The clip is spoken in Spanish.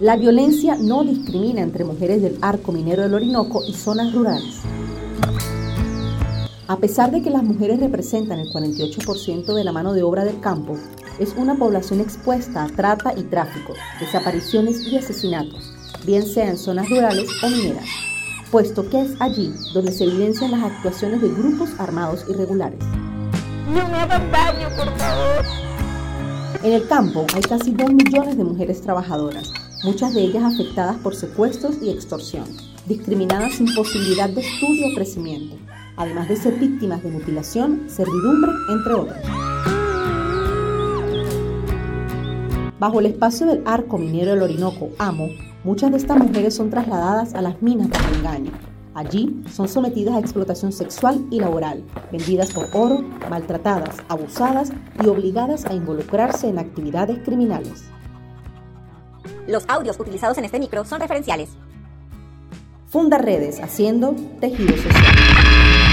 La violencia no discrimina entre mujeres del arco minero del Orinoco y zonas rurales. A pesar de que las mujeres representan el 48% de la mano de obra del campo, es una población expuesta a trata y tráfico, desapariciones y asesinatos, bien sea en zonas rurales o mineras, puesto que es allí donde se evidencian las actuaciones de grupos armados irregulares. No me hagan daño, por favor. En el campo hay casi 2 millones de mujeres trabajadoras, muchas de ellas afectadas por secuestros y extorsión, discriminadas sin posibilidad de estudio o crecimiento, además de ser víctimas de mutilación, servidumbre, entre otros. Bajo el espacio del arco minero del Orinoco, AMO, muchas de estas mujeres son trasladadas a las minas por engaño. Allí son sometidas a explotación sexual y laboral, vendidas por oro, maltratadas, abusadas y obligadas a involucrarse en actividades criminales. Los audios utilizados en este micro son referenciales. Funda redes haciendo tejido social.